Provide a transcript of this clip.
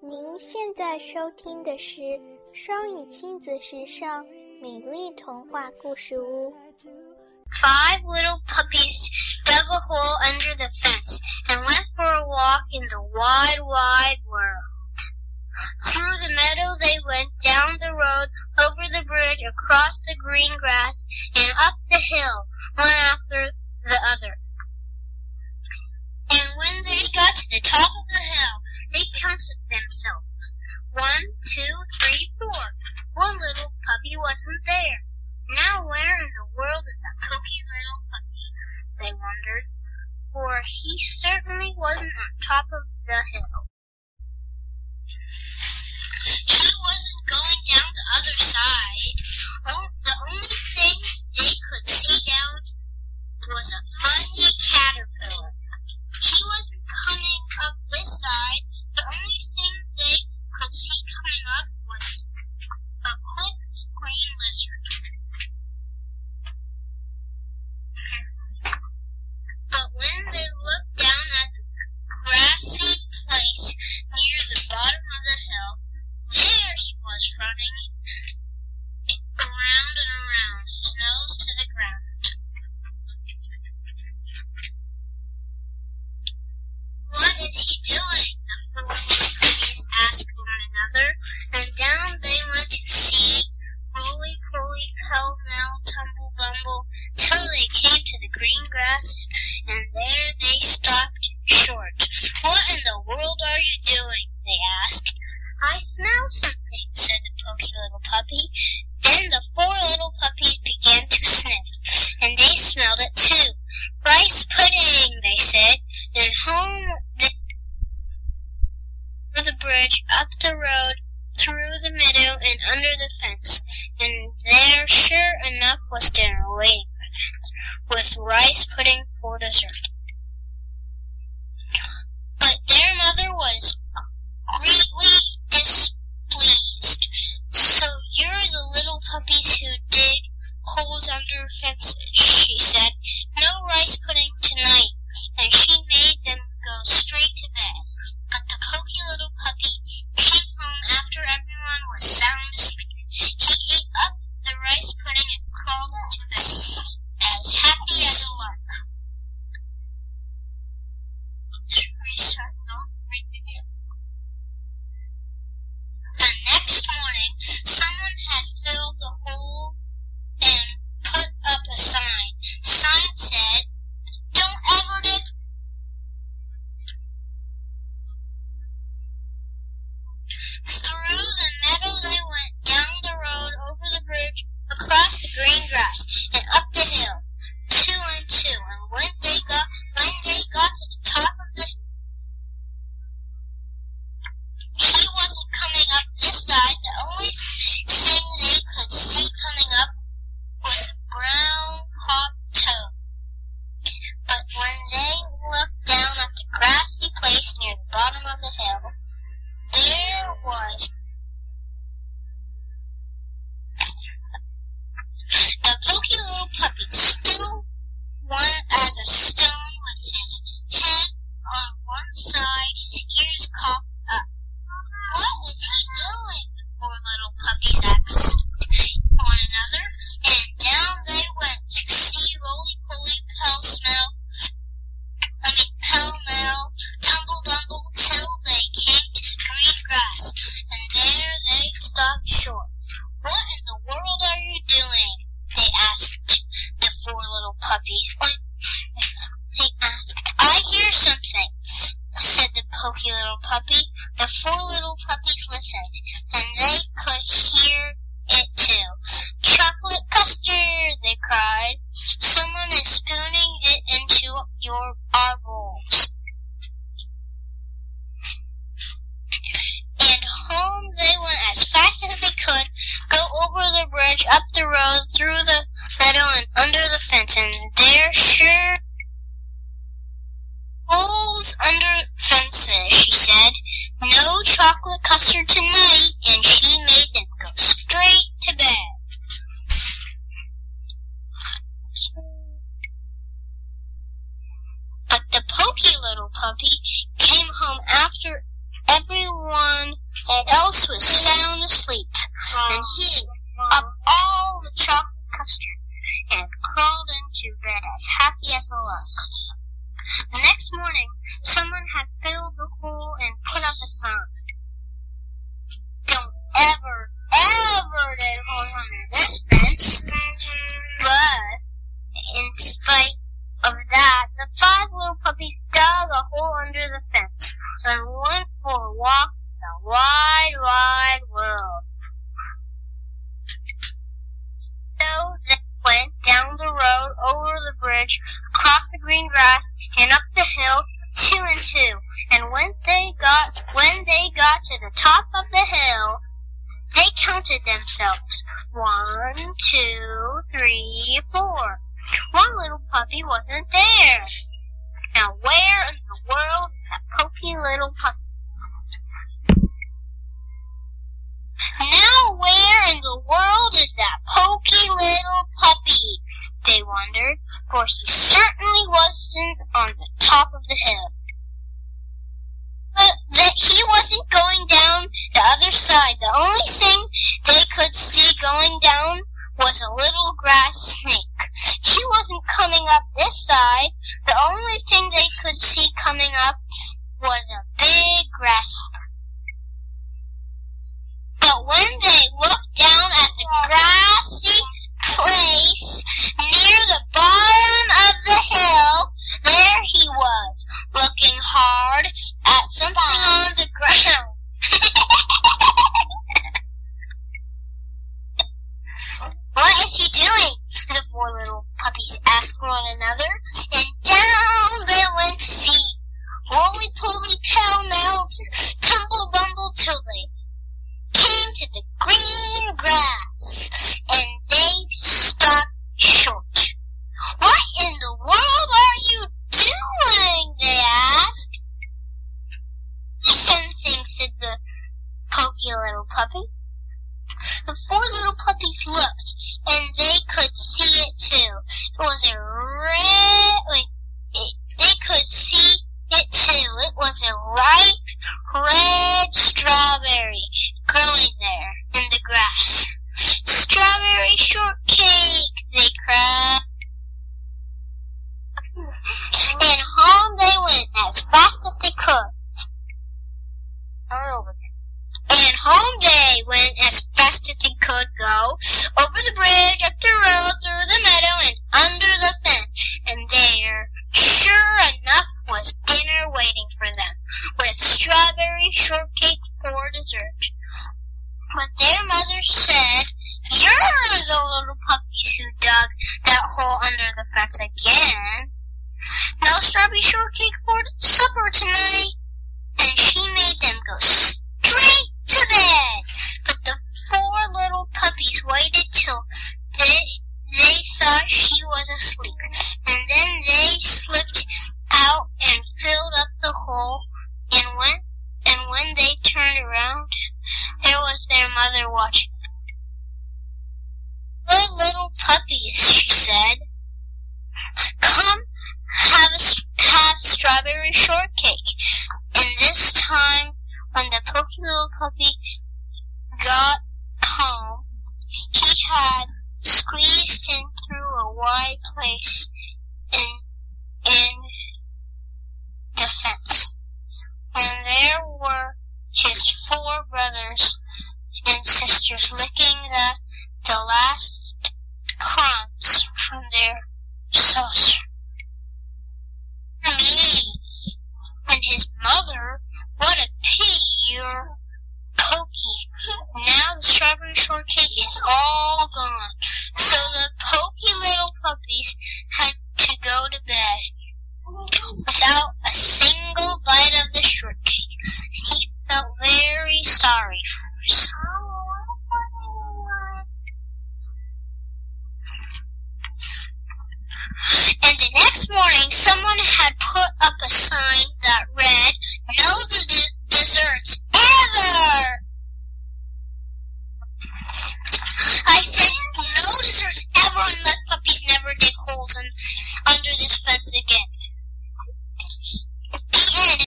您现在收听的是双语亲子时尚美丽童话故事屋。 Five little puppies dug a hole under the fence and went for a walk in the wide, wide world. Through the meadow they went, down the road, he certainly wasn't on top of the hill. He wasn't going down the other side. Oh, the only thing they could see down was a fuzzy caterpillar. He wasn't coming up this side. The only thing they could see coming up was a quick green lizard. But when they looked down at the grassy place near the bottom of the hill, there he was running around and around, nose to the ground. What is he doing? The four little puppies asked one another, and down they went to see, roly poly, pell mell, tumble bumble, till they came to the green grass, and there they stopped short. What in the world are you doing? they asked. I smell something, said the poky little puppy. Then the four little puppies began to sniff, and they smelled it too. Rice pudding, they said, and home the, over the bridge, up the road, through the meadow, and under the fence. And there, sure enough, was dinner waiting for them, with rice pudding for dessert. But their mother was greatly displeased. So you're the little puppies who dig holes under fences, she said. No rice pudding tonight, and she made them go straight to bed. But the poky little puppy came home after everyone was sound asleep. He ate up the rice pudding and crawled into bed, as happy as a lark. The next morning, someone had filled the hole and put up a sign. The sign said, Don't ever dig Through the meadow they went, down the road, over the bridge, across the green grass, and up the hill, two and two. And when they got when they got to the top of the he wasn't coming up this side. The only thing they could see coming up was a brown hop toad. But when they looked down at the grassy place near the bottom of the hill, there was the pokey little puppy, still one as a stone with his head on one side, his ears cocked up. What is he doing? The poor little puppies asked one another, and down they went to see roly poly pell smell I mean pell mell, tumble dumble till they came to the green grass, and there they stopped short. What in the world are you doing? They asked the four little puppies. They asked. I hear something, said the poky little puppy. The four little puppies listened, and they could hear it too. Chocolate custard, they cried. Someone is spooning it into your our bowls. And home they went as fast as they could, go over the bridge, up the road, through the meadow, and under the fence. And there, sure holes under fences, she said. No chocolate custard tonight, and she made them go straight to bed. But the poky little puppy came home after everyone else was sound asleep, and he up all the chocolate custard and crawled into bed as happy as a lark. The next morning, someone had filled the hole and put up a sign. Don't ever, ever dig holes under this fence. But, in spite of that, the five little puppies dug a hole under the fence and went for a walk in the wide, wide world. So they went road, over the bridge, across the green grass, and up the hill, two and two. And when they got when they got to the top of the hill, they counted themselves. One, two, three, four. One little puppy wasn't there. Now where in the world is that pokey little puppy? Now where in the world is that pokey little puppy? They wondered, for he certainly wasn't on the top of the hill. But that he wasn't going down the other side. The only thing they could see going down was a little grass snake. He wasn't coming up this side. The only thing they could see coming up was a big grasshopper. But when they looked down at the grassy place near the bottom of the hill, there he was, looking hard at something on the ground. what is he doing? The four puppies asked one another, and down they went to see. Roly poly pell mell, tumble bumble till they came to the green grass, and they stopped short. What in the world are you doing? they asked. Same thing, said the pokey little puppy. The four little puppies looked, and they could see it. It was a red, it, they could see it too. It was a ripe red strawberry growing there in the grass. Strawberry shortcake, they cried. And home they went as fast as they could. And home they went as fast as they could go, over the bridge, up the road, through the meadow, and under the fence. And there, sure enough, was dinner waiting for them, with strawberry shortcake for dessert. But their mother said, You're the little puppies who dug that hole under the fence again. No strawberry shortcake for supper tonight. And she made them go straight to bed. But the four little puppies waited till they, they thought she was asleep. And then they slipped out and filled up the hole. And when, and when they turned around, there was their mother watching. Good little puppies, she said. Come have a, have strawberry shortcake. And this time, when the pokey little puppy got home, he had squeezed in through a wide place in in the fence. And there were his four brothers and sisters licking the, the last crumbs from their saucer. Me and his mother, what a pity you're pokey. Now the strawberry shortcake is all gone. So the pokey had